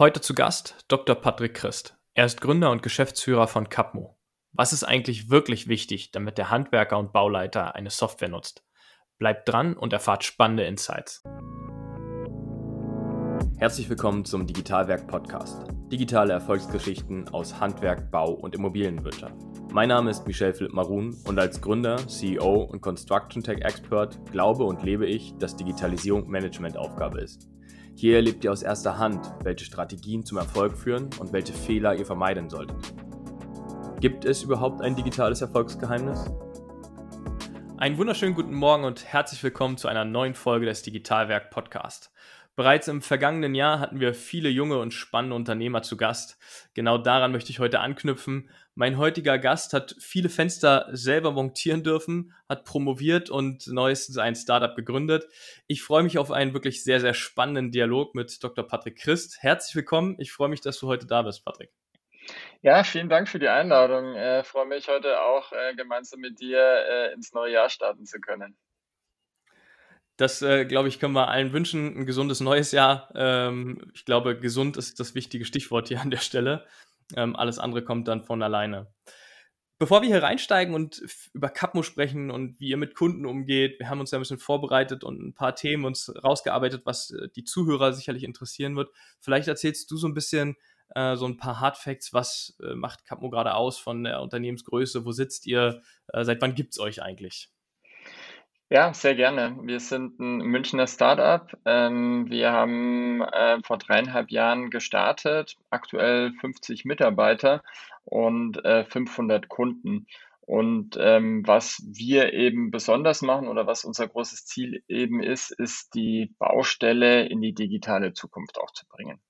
Heute zu Gast Dr. Patrick Christ. Er ist Gründer und Geschäftsführer von Capmo. Was ist eigentlich wirklich wichtig, damit der Handwerker und Bauleiter eine Software nutzt? Bleibt dran und erfahrt spannende Insights. Herzlich willkommen zum Digitalwerk Podcast. Digitale Erfolgsgeschichten aus Handwerk, Bau und Immobilienwirtschaft. Mein Name ist Michel Philipp Marun und als Gründer, CEO und Construction Tech Expert glaube und lebe ich, dass Digitalisierung Managementaufgabe ist. Hier erlebt ihr aus erster Hand, welche Strategien zum Erfolg führen und welche Fehler ihr vermeiden solltet. Gibt es überhaupt ein digitales Erfolgsgeheimnis? Einen wunderschönen guten Morgen und herzlich willkommen zu einer neuen Folge des Digitalwerk Podcast. Bereits im vergangenen Jahr hatten wir viele junge und spannende Unternehmer zu Gast. Genau daran möchte ich heute anknüpfen. Mein heutiger Gast hat viele Fenster selber montieren dürfen, hat promoviert und neuestens ein Startup gegründet. Ich freue mich auf einen wirklich sehr, sehr spannenden Dialog mit Dr. Patrick Christ. Herzlich willkommen. Ich freue mich, dass du heute da bist, Patrick. Ja, vielen Dank für die Einladung. Ich äh, freue mich heute auch äh, gemeinsam mit dir äh, ins neue Jahr starten zu können. Das, äh, glaube ich, können wir allen wünschen. Ein gesundes neues Jahr. Ähm, ich glaube, gesund ist das wichtige Stichwort hier an der Stelle. Ähm, alles andere kommt dann von alleine. Bevor wir hier reinsteigen und über Capmo sprechen und wie ihr mit Kunden umgeht, wir haben uns ja ein bisschen vorbereitet und ein paar Themen uns rausgearbeitet, was äh, die Zuhörer sicherlich interessieren wird. Vielleicht erzählst du so ein bisschen äh, so ein paar Hardfacts, was äh, macht Capmo gerade aus von der Unternehmensgröße, wo sitzt ihr, äh, seit wann gibt es euch eigentlich? Ja, sehr gerne. Wir sind ein Münchner Startup. Ähm, wir haben äh, vor dreieinhalb Jahren gestartet, aktuell 50 Mitarbeiter und äh, 500 Kunden. Und ähm, was wir eben besonders machen oder was unser großes Ziel eben ist, ist die Baustelle in die digitale Zukunft auch zu bringen.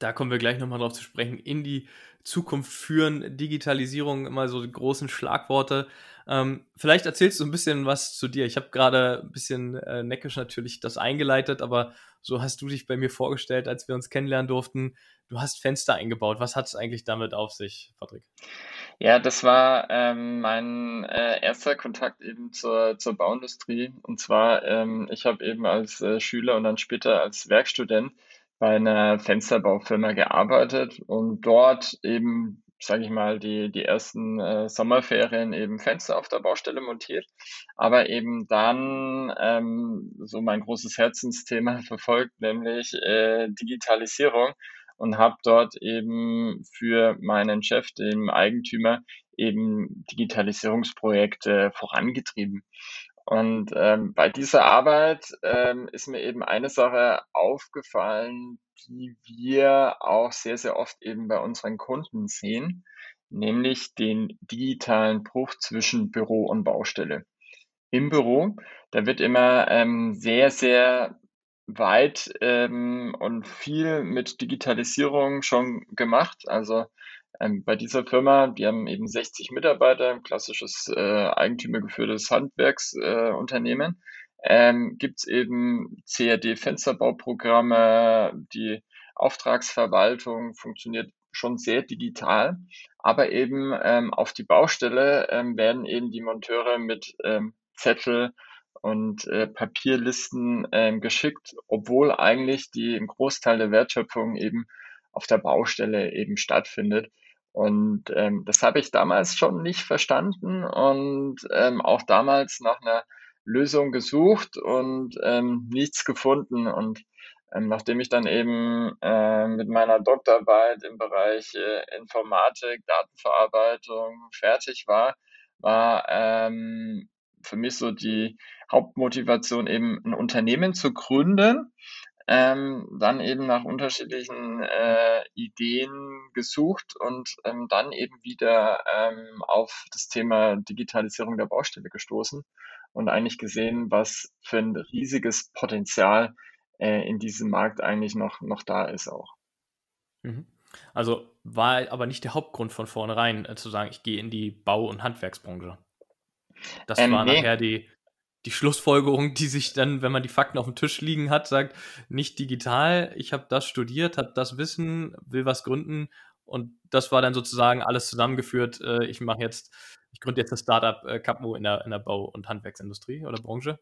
Da kommen wir gleich nochmal drauf zu sprechen. In die Zukunft führen, Digitalisierung, immer so die großen Schlagworte. Ähm, vielleicht erzählst du ein bisschen was zu dir. Ich habe gerade ein bisschen äh, neckisch natürlich das eingeleitet, aber so hast du dich bei mir vorgestellt, als wir uns kennenlernen durften. Du hast Fenster eingebaut. Was hat es eigentlich damit auf sich, Patrick? Ja, das war ähm, mein äh, erster Kontakt eben zur, zur Bauindustrie. Und zwar, ähm, ich habe eben als äh, Schüler und dann später als Werkstudent bei einer Fensterbaufirma gearbeitet und dort eben, sage ich mal, die, die ersten äh, Sommerferien eben Fenster auf der Baustelle montiert, aber eben dann ähm, so mein großes Herzensthema verfolgt, nämlich äh, Digitalisierung und habe dort eben für meinen Chef, dem Eigentümer, eben Digitalisierungsprojekte vorangetrieben. Und ähm, bei dieser Arbeit ähm, ist mir eben eine Sache aufgefallen, die wir auch sehr, sehr oft eben bei unseren Kunden sehen, nämlich den digitalen Bruch zwischen Büro und Baustelle. Im Büro, da wird immer ähm, sehr, sehr weit ähm, und viel mit Digitalisierung schon gemacht. Also ähm, bei dieser Firma, die haben eben 60 Mitarbeiter, ein klassisches äh, eigentümergeführtes Handwerksunternehmen, äh, ähm, gibt es eben CAD-Fensterbauprogramme, die Auftragsverwaltung funktioniert schon sehr digital, aber eben ähm, auf die Baustelle ähm, werden eben die Monteure mit ähm, Zettel und äh, Papierlisten ähm, geschickt, obwohl eigentlich die im Großteil der Wertschöpfung eben auf der Baustelle eben stattfindet. Und ähm, das habe ich damals schon nicht verstanden und ähm, auch damals nach einer Lösung gesucht und ähm, nichts gefunden. Und ähm, nachdem ich dann eben äh, mit meiner Doktorarbeit im Bereich äh, Informatik, Datenverarbeitung fertig war, war ähm, für mich so die Hauptmotivation eben ein Unternehmen zu gründen ähm, dann eben nach unterschiedlichen äh, Ideen gesucht und ähm, dann eben wieder ähm, auf das Thema Digitalisierung der Baustelle gestoßen und eigentlich gesehen, was für ein riesiges Potenzial äh, in diesem Markt eigentlich noch, noch da ist auch. Mhm. Also war aber nicht der Hauptgrund von vornherein äh, zu sagen, ich gehe in die Bau- und Handwerksbranche. Das ähm, war nee. nachher die, die Schlussfolgerung, die sich dann, wenn man die Fakten auf dem Tisch liegen hat, sagt, nicht digital, ich habe das studiert, habe das Wissen, will was gründen und das war dann sozusagen alles zusammengeführt. Äh, ich mache jetzt, ich gründe jetzt das Startup äh, Capmo in der, in der Bau- und Handwerksindustrie oder Branche.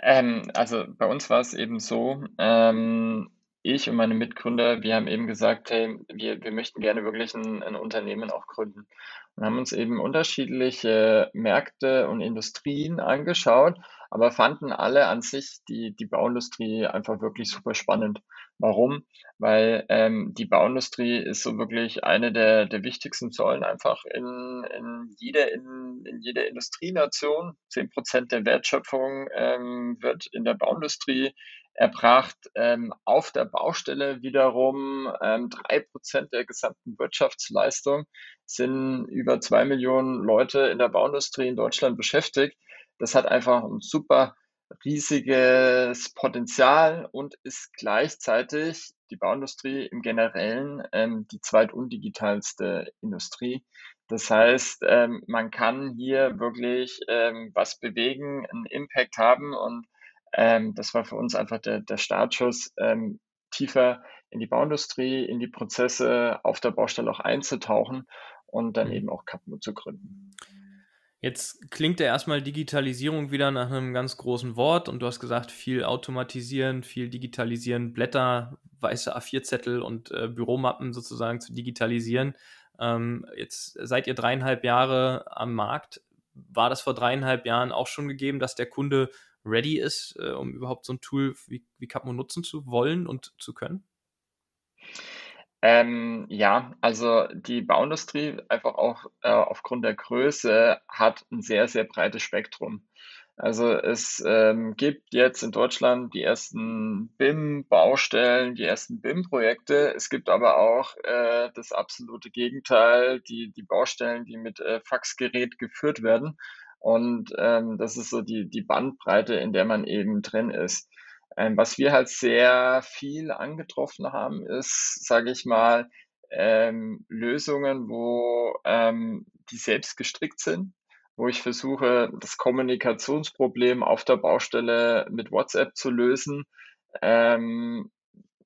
Ähm, also bei uns war es eben so, ähm, ich und meine Mitgründer, wir haben eben gesagt, hey, wir, wir möchten gerne wirklich ein, ein Unternehmen auch gründen. Und haben uns eben unterschiedliche Märkte und Industrien angeschaut, aber fanden alle an sich die, die Bauindustrie einfach wirklich super spannend. Warum? Weil ähm, die Bauindustrie ist so wirklich eine der, der wichtigsten Säulen einfach in, in, jeder, in, in jeder Industrienation. Zehn Prozent der Wertschöpfung ähm, wird in der Bauindustrie erbracht. Ähm, auf der Baustelle wiederum ähm, drei Prozent der gesamten Wirtschaftsleistung sind über zwei Millionen Leute in der Bauindustrie in Deutschland beschäftigt. Das hat einfach ein super riesiges Potenzial und ist gleichzeitig die Bauindustrie im Generellen ähm, die zweitundigitalste Industrie. Das heißt, ähm, man kann hier wirklich ähm, was bewegen, einen Impact haben und ähm, das war für uns einfach der, der Startschuss, ähm, tiefer in die Bauindustrie, in die Prozesse auf der Baustelle auch einzutauchen und dann mhm. eben auch Capmo zu gründen. Jetzt klingt ja erstmal Digitalisierung wieder nach einem ganz großen Wort und du hast gesagt, viel automatisieren, viel digitalisieren, Blätter, weiße A4-Zettel und äh, Büromappen sozusagen zu digitalisieren. Ähm, jetzt seid ihr dreieinhalb Jahre am Markt. War das vor dreieinhalb Jahren auch schon gegeben, dass der Kunde ready ist, äh, um überhaupt so ein Tool wie, wie Capmo nutzen zu wollen und zu können? Ähm, ja, also die Bauindustrie einfach auch äh, aufgrund der Größe hat ein sehr, sehr breites Spektrum. Also es ähm, gibt jetzt in Deutschland die ersten BIM-Baustellen, die ersten BIM-Projekte. Es gibt aber auch äh, das absolute Gegenteil, die, die Baustellen, die mit äh, Faxgerät geführt werden. Und ähm, das ist so die, die Bandbreite, in der man eben drin ist. Ähm, was wir halt sehr viel angetroffen haben, ist, sage ich mal, ähm, Lösungen, wo ähm, die selbst gestrickt sind, wo ich versuche, das Kommunikationsproblem auf der Baustelle mit WhatsApp zu lösen. Ähm,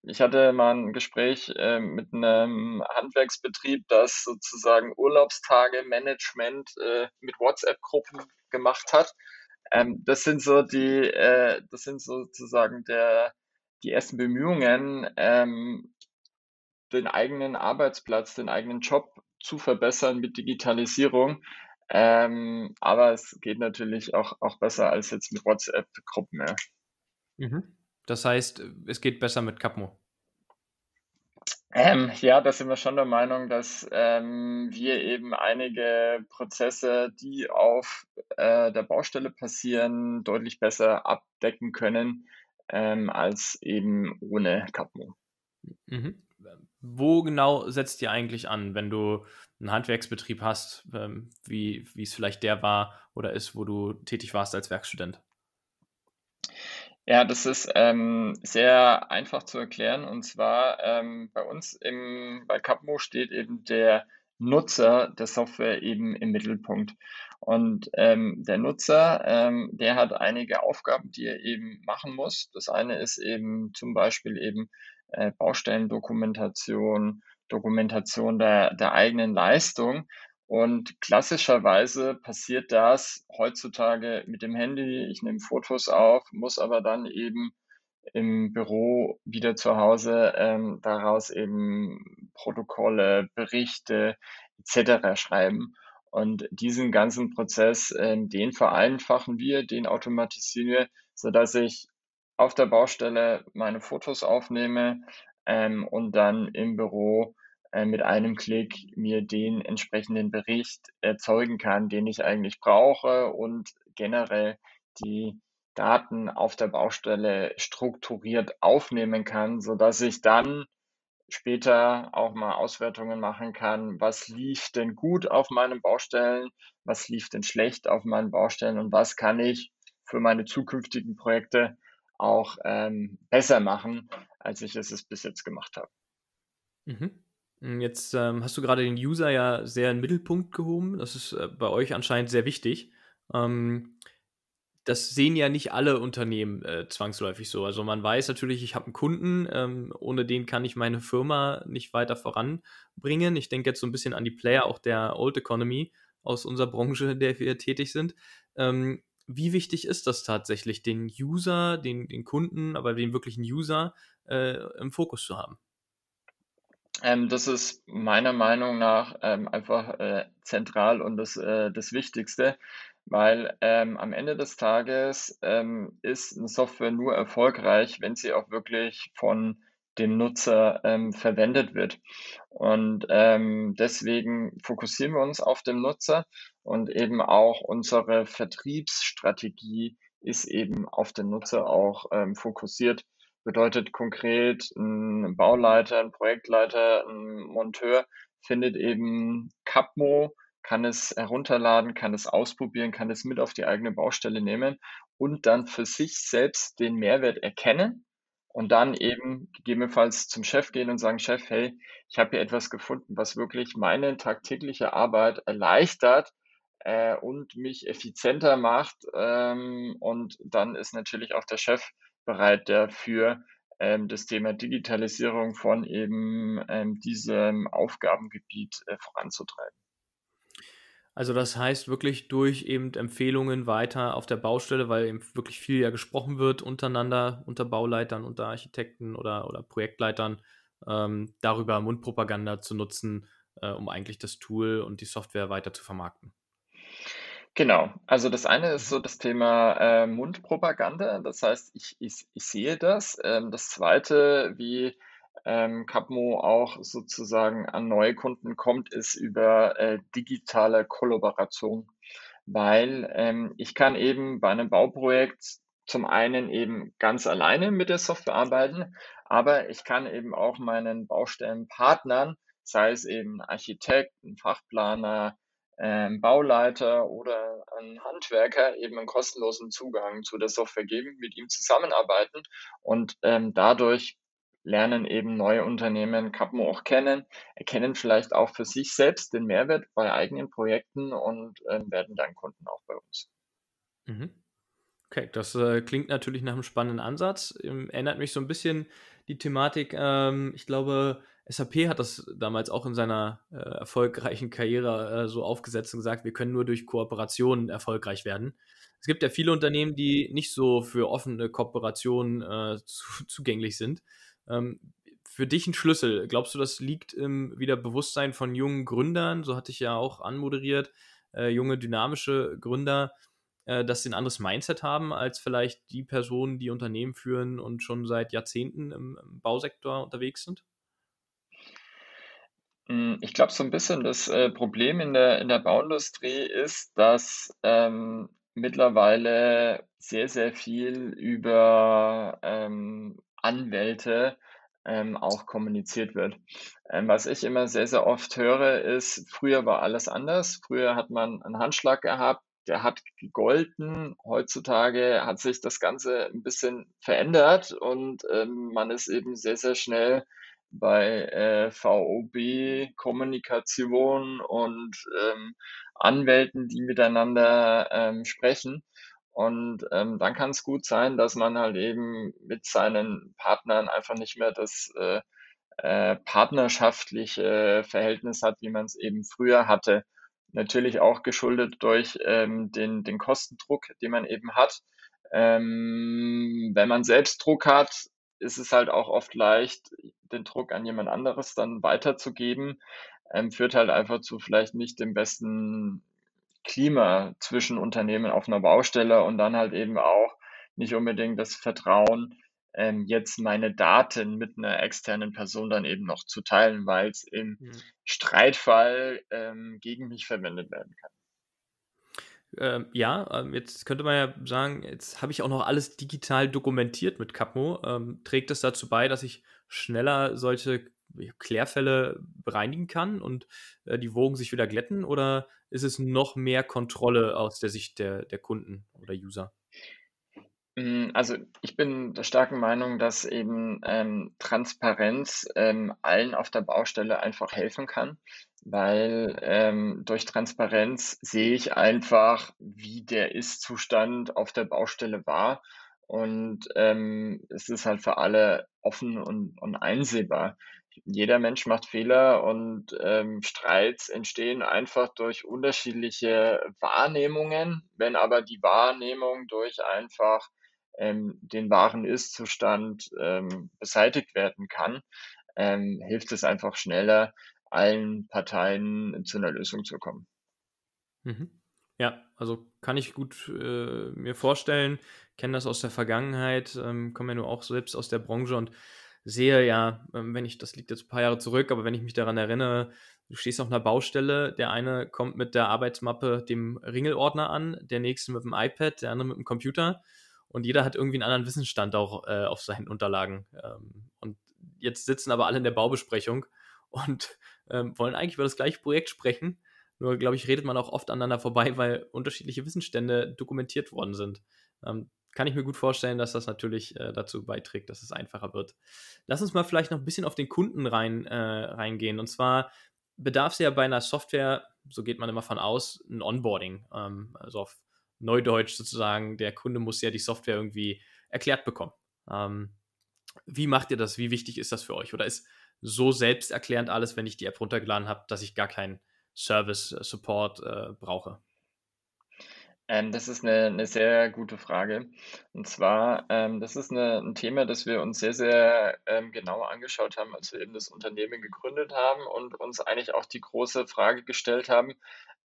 ich hatte mal ein Gespräch äh, mit einem Handwerksbetrieb, das sozusagen Urlaubstage-Management äh, mit WhatsApp-Gruppen gemacht hat. Ähm, das sind so die, äh, das sind sozusagen der, die ersten Bemühungen, ähm, den eigenen Arbeitsplatz, den eigenen Job zu verbessern mit Digitalisierung. Ähm, aber es geht natürlich auch, auch besser als jetzt mit WhatsApp-Gruppen. Ja. Mhm. Das heißt, es geht besser mit Capmo. Ähm, ja, da sind wir schon der Meinung, dass ähm, wir eben einige Prozesse, die auf äh, der Baustelle passieren, deutlich besser abdecken können ähm, als eben ohne Capmo. Mhm. Wo genau setzt ihr eigentlich an, wenn du einen Handwerksbetrieb hast, ähm, wie, wie es vielleicht der war oder ist, wo du tätig warst als Werkstudent? Ja, das ist ähm, sehr einfach zu erklären. Und zwar ähm, bei uns im, bei Capmo steht eben der Nutzer der Software eben im Mittelpunkt. Und ähm, der Nutzer, ähm, der hat einige Aufgaben, die er eben machen muss. Das eine ist eben zum Beispiel eben äh, Baustellendokumentation, Dokumentation der, der eigenen Leistung. Und klassischerweise passiert das heutzutage mit dem Handy. Ich nehme Fotos auf, muss aber dann eben im Büro wieder zu Hause ähm, daraus eben Protokolle, Berichte etc. schreiben. Und diesen ganzen Prozess, ähm, den vereinfachen wir, den automatisieren wir, so dass ich auf der Baustelle meine Fotos aufnehme ähm, und dann im Büro äh, mit einem Klick mir den entsprechenden Bericht erzeugen kann, den ich eigentlich brauche und generell die Daten auf der Baustelle strukturiert aufnehmen kann, so dass ich dann später auch mal Auswertungen machen kann, was lief denn gut auf meinen Baustellen, was lief denn schlecht auf meinen Baustellen und was kann ich für meine zukünftigen Projekte auch ähm, besser machen, als ich es bis jetzt gemacht habe. Mhm. Hm, jetzt ähm, hast du gerade den User ja sehr in den Mittelpunkt gehoben. Das ist äh, bei euch anscheinend sehr wichtig. Ähm, das sehen ja nicht alle Unternehmen äh, zwangsläufig so. Also man weiß natürlich, ich habe einen Kunden, ähm, ohne den kann ich meine Firma nicht weiter voranbringen. Ich denke jetzt so ein bisschen an die Player auch der Old Economy aus unserer Branche, in der wir tätig sind. Ähm, wie wichtig ist das tatsächlich, den User, den, den Kunden, aber den wirklichen User äh, im Fokus zu haben? Ähm, das ist meiner Meinung nach ähm, einfach äh, zentral und das, äh, das Wichtigste, weil ähm, am Ende des Tages ähm, ist eine Software nur erfolgreich, wenn sie auch wirklich von dem Nutzer ähm, verwendet wird. Und ähm, deswegen fokussieren wir uns auf den Nutzer und eben auch unsere Vertriebsstrategie ist eben auf den Nutzer auch fokussiert. Bedeutet konkret, ein Bauleiter, ein Projektleiter, ein Monteur findet eben Capmo, kann es herunterladen, kann es ausprobieren, kann es mit auf die eigene Baustelle nehmen und dann für sich selbst den Mehrwert erkennen und dann eben gegebenenfalls zum Chef gehen und sagen, Chef, hey, ich habe hier etwas gefunden, was wirklich meine tagtägliche Arbeit erleichtert äh, und mich effizienter macht. Ähm, und dann ist natürlich auch der Chef bereit dafür, ähm, das Thema Digitalisierung von eben ähm, diesem Aufgabengebiet äh, voranzutreiben. Also das heißt wirklich durch eben Empfehlungen weiter auf der Baustelle, weil eben wirklich viel ja gesprochen wird untereinander, unter Bauleitern, unter Architekten oder, oder Projektleitern, ähm, darüber Mundpropaganda zu nutzen, äh, um eigentlich das Tool und die Software weiter zu vermarkten. Genau. Also das eine ist so das Thema äh, Mundpropaganda. Das heißt, ich, ich, ich sehe das. Ähm, das zweite, wie ähm, Capmo auch sozusagen an neue Kunden kommt, ist über äh, digitale Kollaboration. Weil ähm, ich kann eben bei einem Bauprojekt zum einen eben ganz alleine mit der Software arbeiten, aber ich kann eben auch meinen Baustellenpartnern, sei es eben Architekt, ein Fachplaner, ähm, Bauleiter oder ein Handwerker eben einen kostenlosen Zugang zu der Software geben, mit ihm zusammenarbeiten und ähm, dadurch lernen eben neue Unternehmen Capmo auch kennen, erkennen vielleicht auch für sich selbst den Mehrwert bei eigenen Projekten und ähm, werden dann Kunden auch bei uns. Mhm. Okay, das äh, klingt natürlich nach einem spannenden Ansatz. Ähm, erinnert mich so ein bisschen die Thematik, ähm, ich glaube, SAP hat das damals auch in seiner äh, erfolgreichen Karriere äh, so aufgesetzt und gesagt, wir können nur durch Kooperationen erfolgreich werden. Es gibt ja viele Unternehmen, die nicht so für offene Kooperationen äh, zu, zugänglich sind. Ähm, für dich ein Schlüssel. Glaubst du, das liegt im wieder Bewusstsein von jungen Gründern? So hatte ich ja auch anmoderiert, äh, junge dynamische Gründer äh, dass sie ein anderes Mindset haben als vielleicht die Personen, die Unternehmen führen und schon seit Jahrzehnten im, im Bausektor unterwegs sind? Hm, ich glaube, so ein bisschen das äh, Problem in der, in der Bauindustrie ist, dass ähm, mittlerweile sehr, sehr viel über ähm, Anwälte ähm, auch kommuniziert wird. Ähm, was ich immer sehr, sehr oft höre, ist, früher war alles anders. Früher hat man einen Handschlag gehabt, der hat gegolten. Heutzutage hat sich das Ganze ein bisschen verändert und ähm, man ist eben sehr, sehr schnell bei äh, VOB, Kommunikation und ähm, Anwälten, die miteinander ähm, sprechen. Und ähm, dann kann es gut sein, dass man halt eben mit seinen Partnern einfach nicht mehr das äh, äh, partnerschaftliche Verhältnis hat, wie man es eben früher hatte. Natürlich auch geschuldet durch ähm, den, den Kostendruck, den man eben hat. Ähm, wenn man selbst Druck hat, ist es halt auch oft leicht, den Druck an jemand anderes dann weiterzugeben. Ähm, führt halt einfach zu vielleicht nicht dem besten Klima zwischen Unternehmen auf einer Baustelle und dann halt eben auch nicht unbedingt das Vertrauen, ähm, jetzt meine Daten mit einer externen Person dann eben noch zu teilen, weil es im mhm. Streitfall ähm, gegen mich verwendet werden kann. Ähm, ja, ähm, jetzt könnte man ja sagen, jetzt habe ich auch noch alles digital dokumentiert mit Capmo. Ähm, trägt das dazu bei, dass ich schneller solche Klärfälle bereinigen kann und äh, die Wogen sich wieder glätten? Oder ist es noch mehr Kontrolle aus der Sicht der, der Kunden oder User? Hm, also ich bin der starken Meinung, dass eben ähm, Transparenz ähm, allen auf der Baustelle einfach helfen kann, weil ähm, durch Transparenz sehe ich einfach, wie der Ist-Zustand auf der Baustelle war und ähm, es ist halt für alle offen und, und einsehbar. Jeder Mensch macht Fehler und ähm, Streits entstehen einfach durch unterschiedliche Wahrnehmungen. Wenn aber die Wahrnehmung durch einfach ähm, den wahren Ist-Zustand ähm, beseitigt werden kann, ähm, hilft es einfach schneller, allen Parteien zu einer Lösung zu kommen. Mhm. Ja, also kann ich gut äh, mir vorstellen, kenne das aus der Vergangenheit, ähm, komme ja nur auch selbst aus der Branche und sehe ja, ähm, wenn ich, das liegt jetzt ein paar Jahre zurück, aber wenn ich mich daran erinnere, du stehst auf einer Baustelle, der eine kommt mit der Arbeitsmappe dem Ringelordner an, der nächste mit dem iPad, der andere mit dem Computer und jeder hat irgendwie einen anderen Wissensstand auch äh, auf seinen Unterlagen. Ähm, und jetzt sitzen aber alle in der Baubesprechung und ähm, wollen eigentlich über das gleiche Projekt sprechen. Nur, glaube ich, redet man auch oft aneinander vorbei, weil unterschiedliche Wissensstände dokumentiert worden sind. Ähm, kann ich mir gut vorstellen, dass das natürlich äh, dazu beiträgt, dass es einfacher wird. Lass uns mal vielleicht noch ein bisschen auf den Kunden rein, äh, reingehen. Und zwar bedarf es ja bei einer Software, so geht man immer von aus, ein Onboarding. Ähm, also auf Neudeutsch sozusagen, der Kunde muss ja die Software irgendwie erklärt bekommen. Ähm, wie macht ihr das? Wie wichtig ist das für euch? Oder ist so selbsterklärend alles, wenn ich die App runtergeladen habe, dass ich gar keinen Service-Support äh, brauche? Ähm, das ist eine, eine sehr gute Frage. Und zwar, ähm, das ist eine, ein Thema, das wir uns sehr, sehr ähm, genau angeschaut haben, als wir eben das Unternehmen gegründet haben und uns eigentlich auch die große Frage gestellt haben,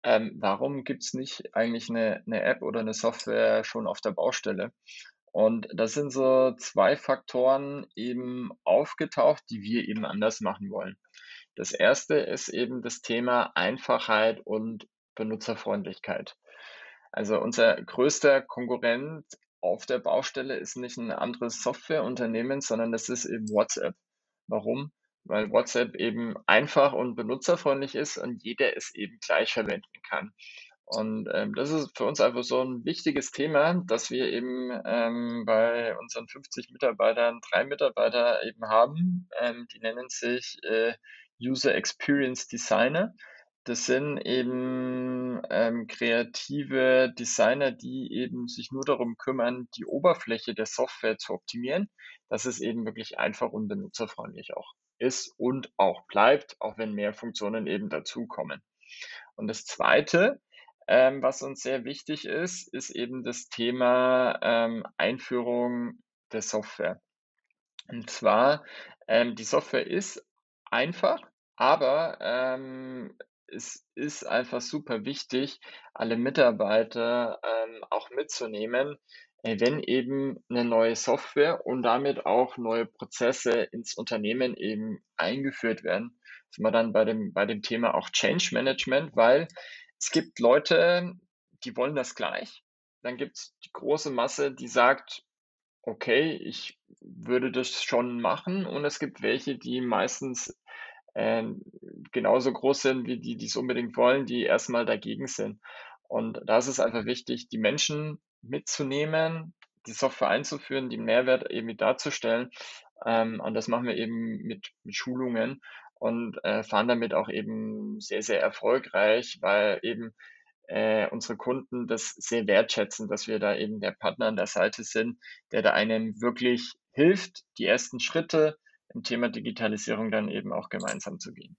ähm, warum gibt es nicht eigentlich eine, eine App oder eine Software schon auf der Baustelle? Und das sind so zwei Faktoren eben aufgetaucht, die wir eben anders machen wollen. Das erste ist eben das Thema Einfachheit und Benutzerfreundlichkeit. Also unser größter Konkurrent auf der Baustelle ist nicht ein anderes Softwareunternehmen, sondern das ist eben WhatsApp. Warum? Weil WhatsApp eben einfach und benutzerfreundlich ist und jeder es eben gleich verwenden kann. Und ähm, das ist für uns einfach so ein wichtiges Thema, dass wir eben ähm, bei unseren 50 Mitarbeitern drei Mitarbeiter eben haben. Ähm, die nennen sich äh, User Experience Designer. Das sind eben ähm, kreative Designer, die eben sich nur darum kümmern, die Oberfläche der Software zu optimieren, dass es eben wirklich einfach und benutzerfreundlich auch ist und auch bleibt, auch wenn mehr Funktionen eben dazukommen. Und das Zweite, ähm, was uns sehr wichtig ist, ist eben das Thema ähm, Einführung der Software. Und zwar, ähm, die Software ist einfach, aber ähm, es ist einfach super wichtig, alle Mitarbeiter ähm, auch mitzunehmen, äh, wenn eben eine neue Software und damit auch neue Prozesse ins Unternehmen eben eingeführt werden. Sind wir dann bei dem, bei dem Thema auch Change Management, weil es gibt Leute, die wollen das gleich. Dann gibt es die große Masse, die sagt, okay, ich würde das schon machen. Und es gibt welche, die meistens äh, genauso groß sind wie die, die es unbedingt wollen, die erstmal dagegen sind. Und da ist es einfach wichtig, die Menschen mitzunehmen, die Software einzuführen, die Mehrwert eben darzustellen. Ähm, und das machen wir eben mit, mit Schulungen und äh, fahren damit auch eben sehr, sehr erfolgreich, weil eben äh, unsere Kunden das sehr wertschätzen, dass wir da eben der Partner an der Seite sind, der da einem wirklich hilft, die ersten Schritte im Thema Digitalisierung dann eben auch gemeinsam zu gehen.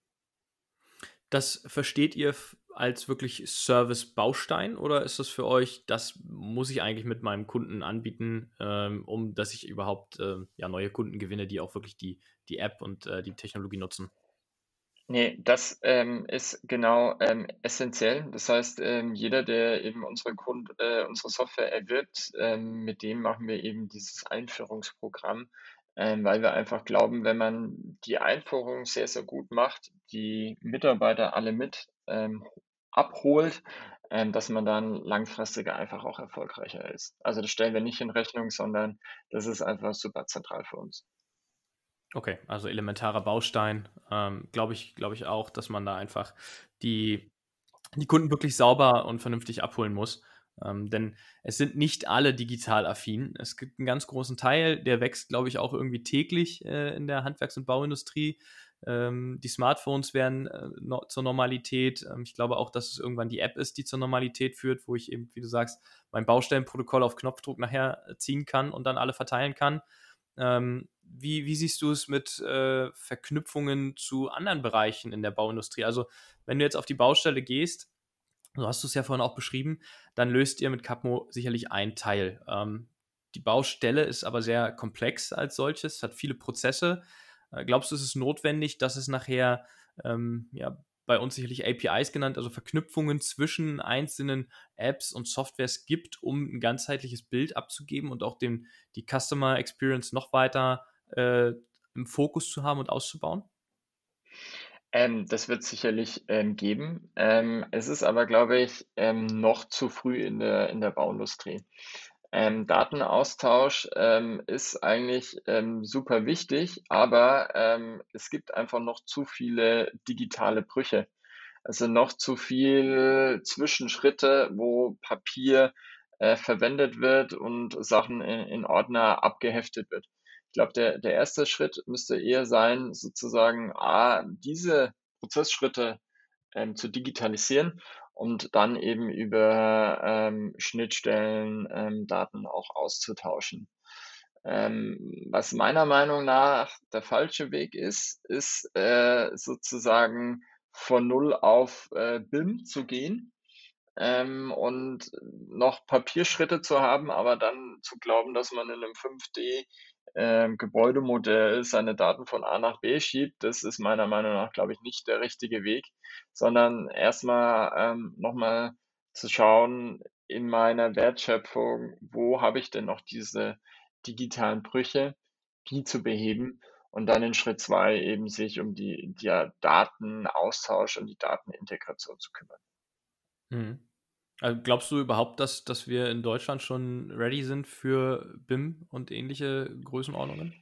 Das versteht ihr als wirklich Service-Baustein oder ist das für euch, das muss ich eigentlich mit meinem Kunden anbieten, ähm, um dass ich überhaupt äh, ja, neue Kunden gewinne, die auch wirklich die, die App und äh, die Technologie nutzen? Nee, das ähm, ist genau ähm, essentiell. Das heißt, ähm, jeder, der eben unsere, Grund, äh, unsere Software erwirbt, ähm, mit dem machen wir eben dieses Einführungsprogramm, ähm, weil wir einfach glauben, wenn man die Einführung sehr, sehr gut macht, die Mitarbeiter alle mit ähm, abholt, ähm, dass man dann langfristiger einfach auch erfolgreicher ist. Also das stellen wir nicht in Rechnung, sondern das ist einfach super zentral für uns. Okay, also elementarer Baustein. Ähm, glaube ich, glaube ich auch, dass man da einfach die, die Kunden wirklich sauber und vernünftig abholen muss. Ähm, denn es sind nicht alle digital affin. Es gibt einen ganz großen Teil, der wächst, glaube ich, auch irgendwie täglich äh, in der Handwerks- und Bauindustrie. Ähm, die Smartphones werden äh, no zur Normalität. Ähm, ich glaube auch, dass es irgendwann die App ist, die zur Normalität führt, wo ich eben, wie du sagst, mein Baustellenprotokoll auf Knopfdruck nachher äh, ziehen kann und dann alle verteilen kann. Ähm, wie, wie siehst du es mit äh, Verknüpfungen zu anderen Bereichen in der Bauindustrie? Also, wenn du jetzt auf die Baustelle gehst, so hast du es ja vorhin auch beschrieben, dann löst ihr mit Capmo sicherlich ein Teil. Ähm, die Baustelle ist aber sehr komplex als solches, hat viele Prozesse. Äh, glaubst du, ist es ist notwendig, dass es nachher ähm, ja, bei uns sicherlich APIs genannt, also Verknüpfungen zwischen einzelnen Apps und Softwares gibt, um ein ganzheitliches Bild abzugeben und auch den, die Customer Experience noch weiter äh, im Fokus zu haben und auszubauen? Ähm, das wird sicherlich ähm, geben. Ähm, es ist aber, glaube ich, ähm, noch zu früh in der, in der Bauindustrie. Ähm, Datenaustausch ähm, ist eigentlich super wichtig, aber es gibt einfach noch zu viele digitale Brüche. Also noch zu viel Zwischenschritte, wo Papier äh, verwendet wird und Sachen in, in Ordner abgeheftet wird glaube, der, der erste Schritt müsste eher sein, sozusagen A, diese Prozessschritte ähm, zu digitalisieren und dann eben über ähm, Schnittstellen ähm, Daten auch auszutauschen. Ähm, was meiner Meinung nach der falsche Weg ist, ist äh, sozusagen von Null auf äh, BIM zu gehen ähm, und noch Papierschritte zu haben, aber dann zu glauben, dass man in einem 5D ähm, Gebäudemodell seine Daten von A nach B schiebt, das ist meiner Meinung nach, glaube ich, nicht der richtige Weg, sondern erstmal ähm, nochmal zu schauen in meiner Wertschöpfung, wo habe ich denn noch diese digitalen Brüche, die zu beheben und dann in Schritt zwei eben sich um die, die Datenaustausch und die Datenintegration zu kümmern. Mhm. Also glaubst du überhaupt, dass, dass wir in Deutschland schon ready sind für BIM und ähnliche Größenordnungen?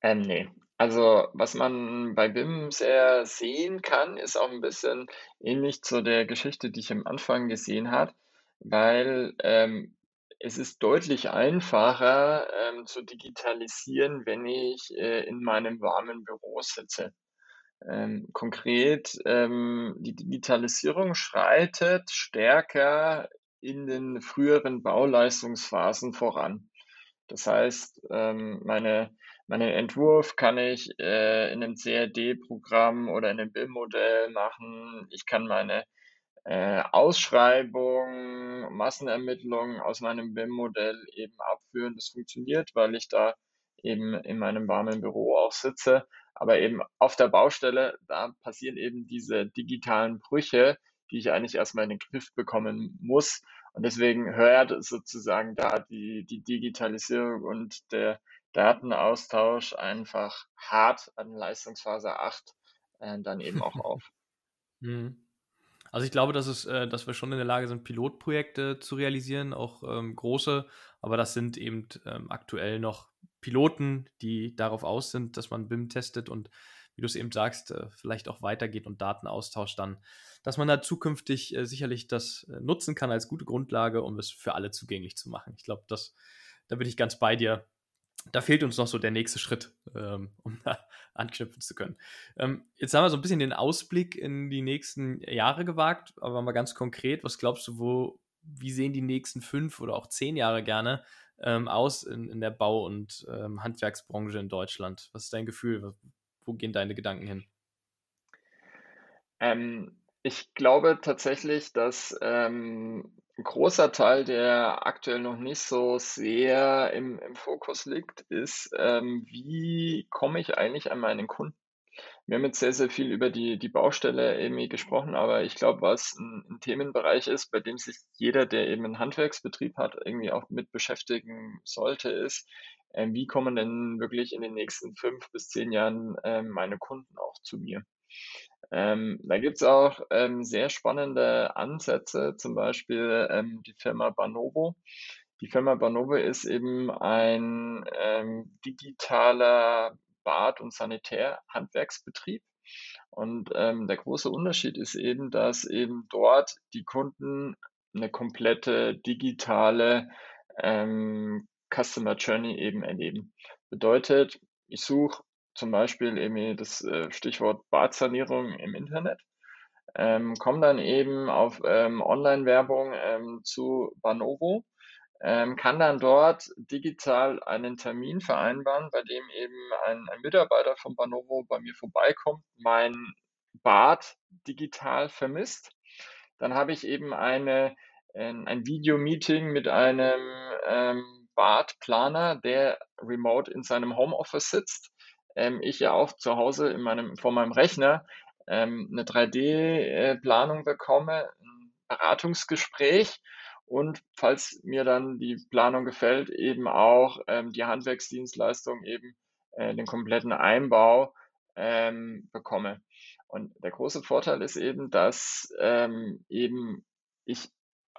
Ähm, nee. Also, was man bei BIM sehr sehen kann, ist auch ein bisschen ähnlich zu der Geschichte, die ich am Anfang gesehen habe, weil ähm, es ist deutlich einfacher ähm, zu digitalisieren, wenn ich äh, in meinem warmen Büro sitze. Ähm, konkret, ähm, die Digitalisierung schreitet stärker in den früheren Bauleistungsphasen voran. Das heißt, ähm, meine, meinen Entwurf kann ich äh, in einem CAD-Programm oder in einem BIM-Modell machen. Ich kann meine äh, Ausschreibung, Massenermittlung aus meinem BIM-Modell eben abführen. Das funktioniert, weil ich da eben in meinem warmen Büro auch sitze. Aber eben auf der Baustelle, da passieren eben diese digitalen Brüche, die ich eigentlich erstmal in den Griff bekommen muss. Und deswegen hört sozusagen da die, die Digitalisierung und der Datenaustausch einfach hart an Leistungsphase 8 äh, dann eben auch auf. Mhm. Also ich glaube, dass, es, äh, dass wir schon in der Lage sind, Pilotprojekte zu realisieren, auch ähm, große, aber das sind eben ähm, aktuell noch Piloten, die darauf aus sind, dass man BIM testet und wie du es eben sagst, äh, vielleicht auch weitergeht und Daten austauscht dann, dass man da zukünftig äh, sicherlich das äh, nutzen kann als gute Grundlage, um es für alle zugänglich zu machen. Ich glaube, das, da bin ich ganz bei dir. Da fehlt uns noch so der nächste Schritt, ähm, um da anknüpfen zu können. Ähm, jetzt haben wir so ein bisschen den Ausblick in die nächsten Jahre gewagt, aber mal ganz konkret, was glaubst du, wo, wie sehen die nächsten fünf oder auch zehn Jahre gerne ähm, aus in, in der Bau- und ähm, Handwerksbranche in Deutschland? Was ist dein Gefühl? Wo gehen deine Gedanken hin? Ähm, ich glaube tatsächlich, dass ähm, ein großer Teil, der aktuell noch nicht so sehr im, im Fokus liegt, ist, ähm, wie komme ich eigentlich an meinen Kunden? Wir haben jetzt sehr, sehr viel über die, die Baustelle irgendwie gesprochen, aber ich glaube, was ein, ein Themenbereich ist, bei dem sich jeder, der eben einen Handwerksbetrieb hat, irgendwie auch mit beschäftigen sollte, ist, äh, wie kommen denn wirklich in den nächsten fünf bis zehn Jahren äh, meine Kunden auch zu mir? Ähm, da gibt's auch ähm, sehr spannende Ansätze, zum Beispiel ähm, die Firma Banovo. Die Firma Banovo ist eben ein ähm, digitaler Bad- und Sanitärhandwerksbetrieb. Und ähm, der große Unterschied ist eben, dass eben dort die Kunden eine komplette digitale ähm, Customer Journey eben erleben. Bedeutet, ich suche zum Beispiel eben das äh, Stichwort Badsanierung im Internet, ähm, komme dann eben auf ähm, Online-Werbung ähm, zu Banovo ähm, kann dann dort digital einen Termin vereinbaren, bei dem eben ein, ein Mitarbeiter von Banovo bei mir vorbeikommt, mein Bad digital vermisst. Dann habe ich eben eine, ein, ein Video-Meeting mit einem ähm, Badplaner, der remote in seinem Homeoffice sitzt. Ähm, ich ja auch zu Hause in meinem, vor meinem Rechner ähm, eine 3D-Planung äh, bekomme, ein Beratungsgespräch und falls mir dann die Planung gefällt, eben auch ähm, die Handwerksdienstleistung eben äh, den kompletten Einbau ähm, bekomme. Und der große Vorteil ist eben, dass ähm, eben ich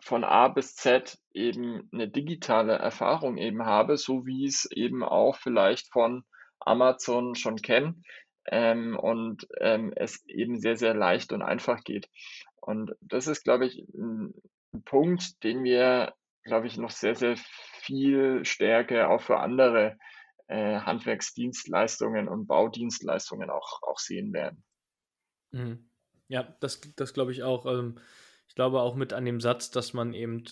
von A bis Z eben eine digitale Erfahrung eben habe, so wie es eben auch vielleicht von Amazon schon kenne ähm, und ähm, es eben sehr, sehr leicht und einfach geht. Und das ist, glaube ich, ein, ein Punkt, den wir, glaube ich, noch sehr, sehr viel stärker auch für andere äh, Handwerksdienstleistungen und Baudienstleistungen auch, auch sehen werden. Mhm. Ja, das, das glaube ich auch. Ähm, ich glaube auch mit an dem Satz, dass man eben,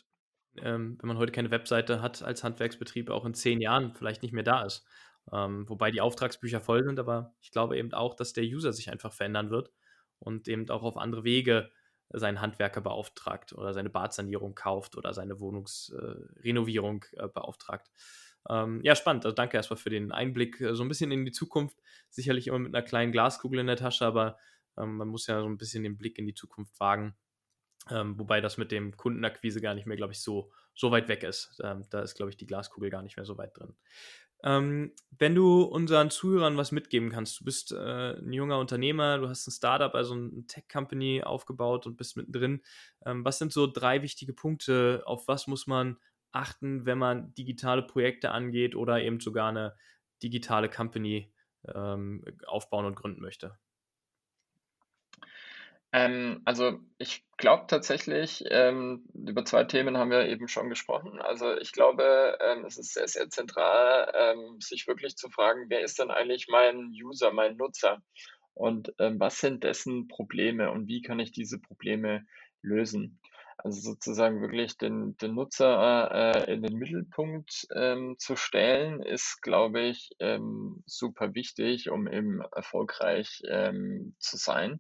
ähm, wenn man heute keine Webseite hat, als Handwerksbetrieb auch in zehn Jahren vielleicht nicht mehr da ist. Ähm, wobei die Auftragsbücher voll sind, aber ich glaube eben auch, dass der User sich einfach verändern wird und eben auch auf andere Wege seinen Handwerker beauftragt oder seine Badsanierung kauft oder seine Wohnungsrenovierung äh, äh, beauftragt. Ähm, ja, spannend. Also danke erstmal für den Einblick äh, so ein bisschen in die Zukunft. Sicherlich immer mit einer kleinen Glaskugel in der Tasche, aber ähm, man muss ja so ein bisschen den Blick in die Zukunft wagen. Ähm, wobei das mit dem Kundenakquise gar nicht mehr, glaube ich, so, so weit weg ist. Ähm, da ist, glaube ich, die Glaskugel gar nicht mehr so weit drin. Ähm, wenn du unseren Zuhörern was mitgeben kannst, du bist äh, ein junger Unternehmer, du hast ein Startup, also eine Tech-Company aufgebaut und bist mittendrin. Ähm, was sind so drei wichtige Punkte? Auf was muss man achten, wenn man digitale Projekte angeht oder eben sogar eine digitale Company ähm, aufbauen und gründen möchte? Ähm, also ich glaube tatsächlich, ähm, über zwei Themen haben wir eben schon gesprochen. Also ich glaube, ähm, es ist sehr, sehr zentral, ähm, sich wirklich zu fragen, wer ist denn eigentlich mein User, mein Nutzer? Und ähm, was sind dessen Probleme und wie kann ich diese Probleme lösen? Also sozusagen wirklich den, den Nutzer äh, in den Mittelpunkt ähm, zu stellen, ist, glaube ich, super wichtig, um eben erfolgreich zu sein.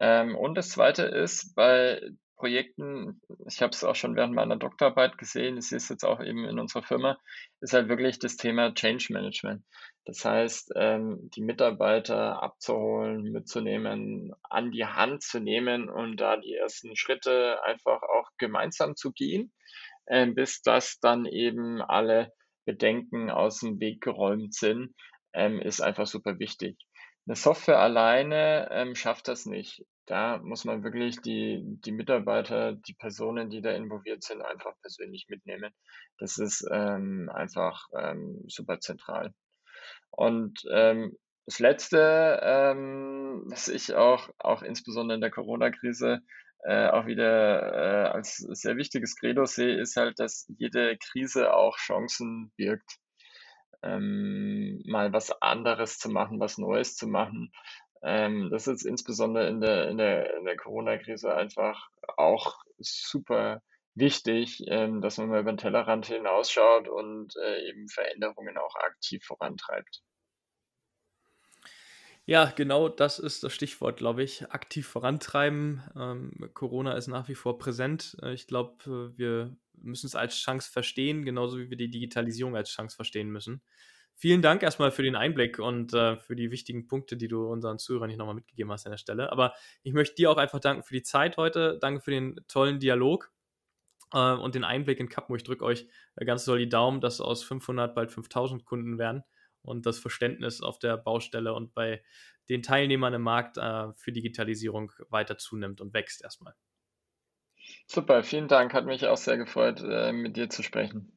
Ähm, und das Zweite ist, bei Projekten, ich habe es auch schon während meiner Doktorarbeit gesehen, es jetzt auch eben in unserer Firma, ist halt wirklich das Thema Change Management. Das heißt, ähm, die Mitarbeiter abzuholen, mitzunehmen, an die Hand zu nehmen und da die ersten Schritte einfach auch gemeinsam zu gehen, äh, bis das dann eben alle Bedenken aus dem Weg geräumt sind, ähm, ist einfach super wichtig. Eine Software alleine ähm, schafft das nicht. Da muss man wirklich die, die Mitarbeiter, die Personen, die da involviert sind, einfach persönlich mitnehmen. Das ist ähm, einfach ähm, super zentral. Und ähm, das Letzte, ähm, was ich auch, auch insbesondere in der Corona-Krise äh, auch wieder äh, als sehr wichtiges Credo sehe, ist halt, dass jede Krise auch Chancen birgt ähm, mal was anderes zu machen, was Neues zu machen. Ähm, das ist insbesondere in der, in der, in der Corona-Krise einfach auch super wichtig, ähm, dass man mal über den Tellerrand hinausschaut und äh, eben Veränderungen auch aktiv vorantreibt. Ja, genau das ist das Stichwort, glaube ich. Aktiv vorantreiben. Ähm, Corona ist nach wie vor präsent. Äh, ich glaube, äh, wir müssen es als Chance verstehen, genauso wie wir die Digitalisierung als Chance verstehen müssen. Vielen Dank erstmal für den Einblick und äh, für die wichtigen Punkte, die du unseren Zuhörern hier nochmal mitgegeben hast an der Stelle. Aber ich möchte dir auch einfach danken für die Zeit heute. Danke für den tollen Dialog äh, und den Einblick in Capmo. Ich drücke euch äh, ganz doll die Daumen, dass aus 500 bald 5000 Kunden werden und das Verständnis auf der Baustelle und bei den Teilnehmern im Markt äh, für Digitalisierung weiter zunimmt und wächst erstmal. Super, vielen Dank. Hat mich auch sehr gefreut, äh, mit dir zu sprechen.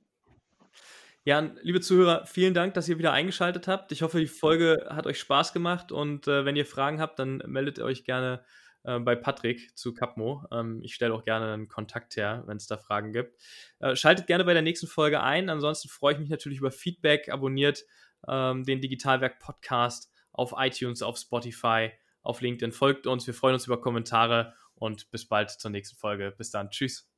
Ja, liebe Zuhörer, vielen Dank, dass ihr wieder eingeschaltet habt. Ich hoffe, die Folge hat euch Spaß gemacht und äh, wenn ihr Fragen habt, dann meldet euch gerne äh, bei Patrick zu Capmo. Ähm, ich stelle auch gerne einen Kontakt her, wenn es da Fragen gibt. Äh, schaltet gerne bei der nächsten Folge ein. Ansonsten freue ich mich natürlich über Feedback. Abonniert ähm, den Digitalwerk Podcast auf iTunes, auf Spotify, auf LinkedIn. Folgt uns. Wir freuen uns über Kommentare und bis bald zur nächsten Folge. Bis dann. Tschüss.